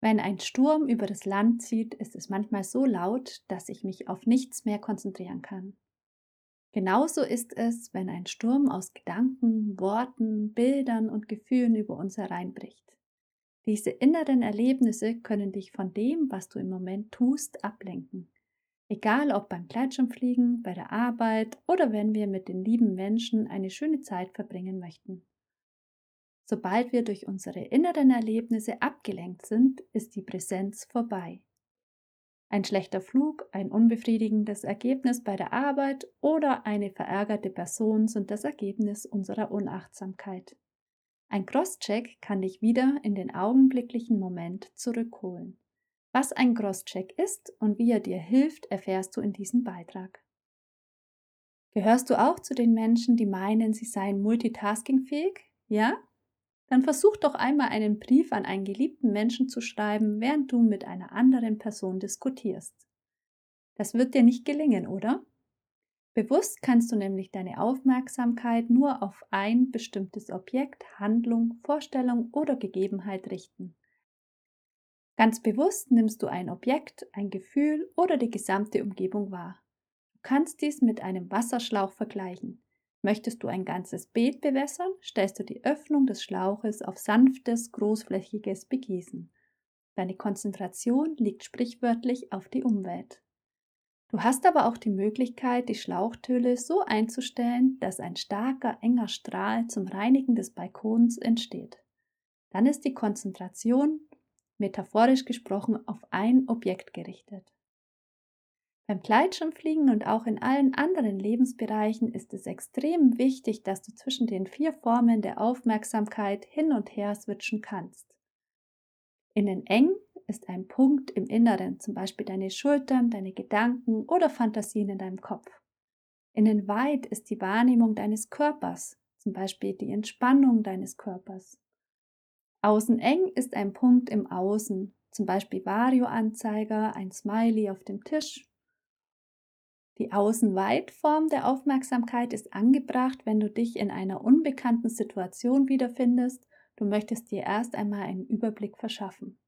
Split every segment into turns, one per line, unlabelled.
Wenn ein Sturm über das Land zieht, ist es manchmal so laut, dass ich mich auf nichts mehr konzentrieren kann. Genauso ist es, wenn ein Sturm aus Gedanken, Worten, Bildern und Gefühlen über uns hereinbricht. Diese inneren Erlebnisse können dich von dem, was du im Moment tust, ablenken. Egal ob beim Gleitschirmfliegen, bei der Arbeit oder wenn wir mit den lieben Menschen eine schöne Zeit verbringen möchten. Sobald wir durch unsere inneren Erlebnisse abgelenkt sind, ist die Präsenz vorbei. Ein schlechter Flug, ein unbefriedigendes Ergebnis bei der Arbeit oder eine verärgerte Person sind das Ergebnis unserer Unachtsamkeit. Ein Crosscheck kann dich wieder in den augenblicklichen Moment zurückholen. Was ein Crosscheck ist und wie er dir hilft, erfährst du in diesem Beitrag. Gehörst du auch zu den Menschen, die meinen, sie seien multitaskingfähig? Ja? Dann versuch doch einmal einen Brief an einen geliebten Menschen zu schreiben, während du mit einer anderen Person diskutierst. Das wird dir nicht gelingen, oder? Bewusst kannst du nämlich deine Aufmerksamkeit nur auf ein bestimmtes Objekt, Handlung, Vorstellung oder Gegebenheit richten. Ganz bewusst nimmst du ein Objekt, ein Gefühl oder die gesamte Umgebung wahr. Du kannst dies mit einem Wasserschlauch vergleichen. Möchtest du ein ganzes Beet bewässern, stellst du die Öffnung des Schlauches auf sanftes, großflächiges Begießen. Deine Konzentration liegt sprichwörtlich auf die Umwelt. Du hast aber auch die Möglichkeit, die Schlauchtöle so einzustellen, dass ein starker, enger Strahl zum Reinigen des Balkons entsteht. Dann ist die Konzentration, metaphorisch gesprochen, auf ein Objekt gerichtet. Beim Gleitschirmfliegen und auch in allen anderen Lebensbereichen ist es extrem wichtig, dass du zwischen den vier Formen der Aufmerksamkeit hin und her switchen kannst. Innen eng ist ein Punkt im Inneren, zum Beispiel deine Schultern, deine Gedanken oder Fantasien in deinem Kopf. Innen weit ist die Wahrnehmung deines Körpers, zum Beispiel die Entspannung deines Körpers. Außen eng ist ein Punkt im Außen, zum Beispiel Vario-Anzeiger, ein Smiley auf dem Tisch die Außenweitform der Aufmerksamkeit ist angebracht, wenn du dich in einer unbekannten Situation wiederfindest. Du möchtest dir erst einmal einen Überblick verschaffen.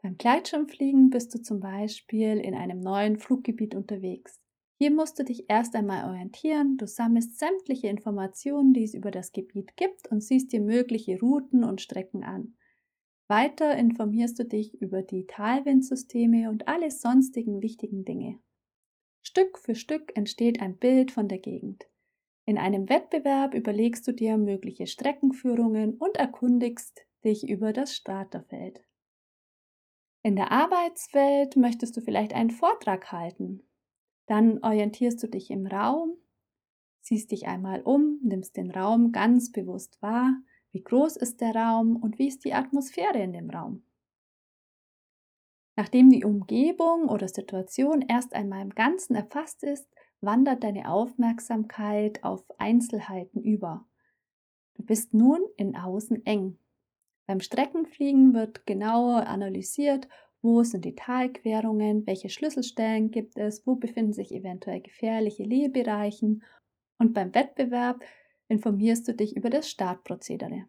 Beim Gleitschirmfliegen bist du zum Beispiel in einem neuen Fluggebiet unterwegs. Hier musst du dich erst einmal orientieren, du sammelst sämtliche Informationen, die es über das Gebiet gibt und siehst dir mögliche Routen und Strecken an. Weiter informierst du dich über die Talwindsysteme und alle sonstigen wichtigen Dinge. Stück für Stück entsteht ein Bild von der Gegend. In einem Wettbewerb überlegst du dir mögliche Streckenführungen und erkundigst dich über das Starterfeld. In der Arbeitswelt möchtest du vielleicht einen Vortrag halten. Dann orientierst du dich im Raum, siehst dich einmal um, nimmst den Raum ganz bewusst wahr, wie groß ist der Raum und wie ist die Atmosphäre in dem Raum. Nachdem die Umgebung oder Situation erst einmal im Ganzen erfasst ist, wandert deine Aufmerksamkeit auf Einzelheiten über. Du bist nun in Außen eng. Beim Streckenfliegen wird genauer analysiert, wo sind die Talquerungen, welche Schlüsselstellen gibt es, wo befinden sich eventuell gefährliche Lehbereichen und beim Wettbewerb informierst du dich über das Startprozedere.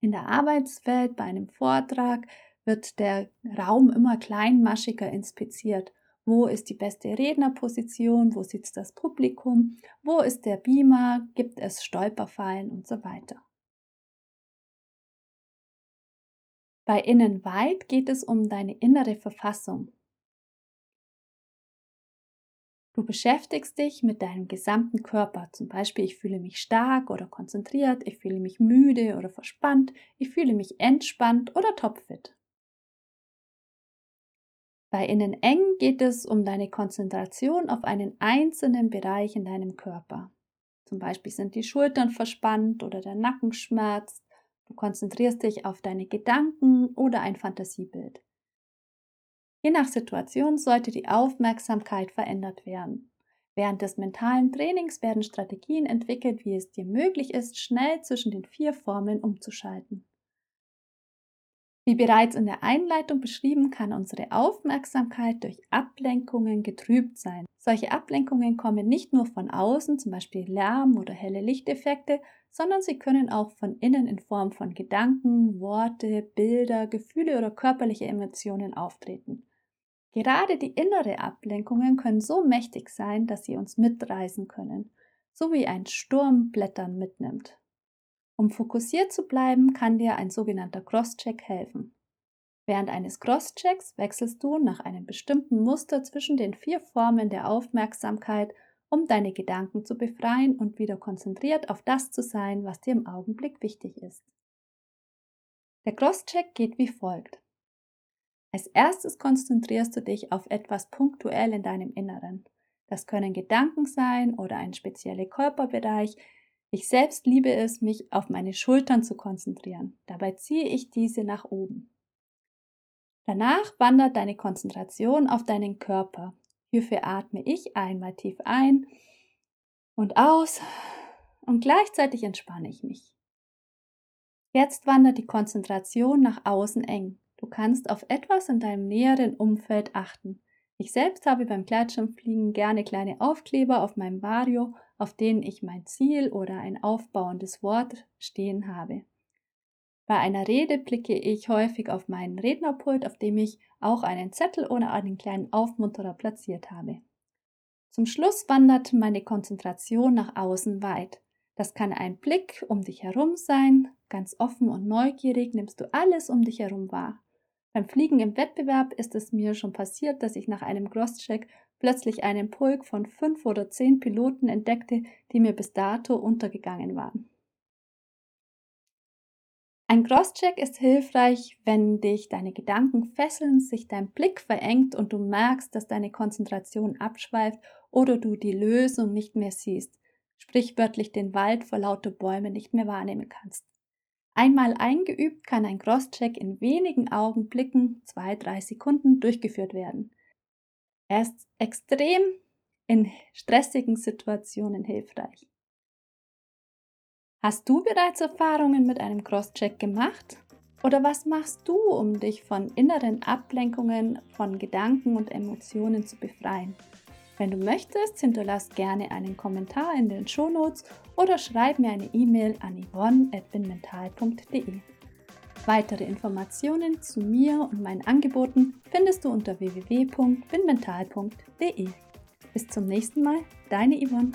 In der Arbeitswelt bei einem Vortrag wird der Raum immer kleinmaschiger inspiziert. Wo ist die beste Rednerposition? Wo sitzt das Publikum? Wo ist der Beamer? Gibt es Stolperfallen und so weiter? Bei Innenweit geht es um deine innere Verfassung. Du beschäftigst dich mit deinem gesamten Körper. Zum Beispiel, ich fühle mich stark oder konzentriert, ich fühle mich müde oder verspannt, ich fühle mich entspannt oder topfit. Bei innen eng geht es um deine Konzentration auf einen einzelnen Bereich in deinem Körper. Zum Beispiel sind die Schultern verspannt oder der Nacken schmerzt. Du konzentrierst dich auf deine Gedanken oder ein Fantasiebild. Je nach Situation sollte die Aufmerksamkeit verändert werden. Während des mentalen Trainings werden Strategien entwickelt, wie es dir möglich ist, schnell zwischen den vier Formeln umzuschalten. Wie bereits in der Einleitung beschrieben, kann unsere Aufmerksamkeit durch Ablenkungen getrübt sein. Solche Ablenkungen kommen nicht nur von außen, zum Beispiel Lärm oder helle Lichteffekte, sondern sie können auch von innen in Form von Gedanken, Worte, Bilder, Gefühle oder körperliche Emotionen auftreten. Gerade die innere Ablenkungen können so mächtig sein, dass sie uns mitreißen können, so wie ein Sturm Blättern mitnimmt. Um fokussiert zu bleiben, kann dir ein sogenannter Crosscheck helfen. Während eines Crosschecks wechselst du nach einem bestimmten Muster zwischen den vier Formen der Aufmerksamkeit, um deine Gedanken zu befreien und wieder konzentriert auf das zu sein, was dir im Augenblick wichtig ist. Der Crosscheck geht wie folgt. Als erstes konzentrierst du dich auf etwas punktuell in deinem Inneren. Das können Gedanken sein oder ein spezieller Körperbereich, ich selbst liebe es, mich auf meine Schultern zu konzentrieren. Dabei ziehe ich diese nach oben. Danach wandert deine Konzentration auf deinen Körper. Hierfür atme ich einmal tief ein und aus und gleichzeitig entspanne ich mich. Jetzt wandert die Konzentration nach außen eng. Du kannst auf etwas in deinem näheren Umfeld achten. Ich selbst habe beim Gleitschirmfliegen gerne kleine Aufkleber auf meinem Vario auf denen ich mein Ziel oder ein aufbauendes Wort stehen habe. Bei einer Rede blicke ich häufig auf meinen Rednerpult, auf dem ich auch einen Zettel oder einen kleinen Aufmunterer platziert habe. Zum Schluss wandert meine Konzentration nach außen weit. Das kann ein Blick um dich herum sein, ganz offen und neugierig nimmst du alles um dich herum wahr. Beim Fliegen im Wettbewerb ist es mir schon passiert, dass ich nach einem Crosscheck plötzlich einen Pulk von fünf oder zehn Piloten entdeckte, die mir bis dato untergegangen waren. Ein Crosscheck ist hilfreich, wenn dich deine Gedanken fesseln, sich dein Blick verengt und du merkst, dass deine Konzentration abschweift oder du die Lösung nicht mehr siehst, sprichwörtlich den Wald vor lauter Bäumen nicht mehr wahrnehmen kannst. Einmal eingeübt kann ein Crosscheck in wenigen Augenblicken, zwei, drei Sekunden durchgeführt werden. Er ist extrem in stressigen Situationen hilfreich. Hast du bereits Erfahrungen mit einem Crosscheck gemacht? Oder was machst du, um dich von inneren Ablenkungen, von Gedanken und Emotionen zu befreien? Wenn du möchtest, hinterlass gerne einen Kommentar in den Shownotes oder schreib mir eine E-Mail an yvonne.binmental.de. Weitere Informationen zu mir und meinen Angeboten findest du unter www.binmental.de. Bis zum nächsten Mal, deine Yvonne.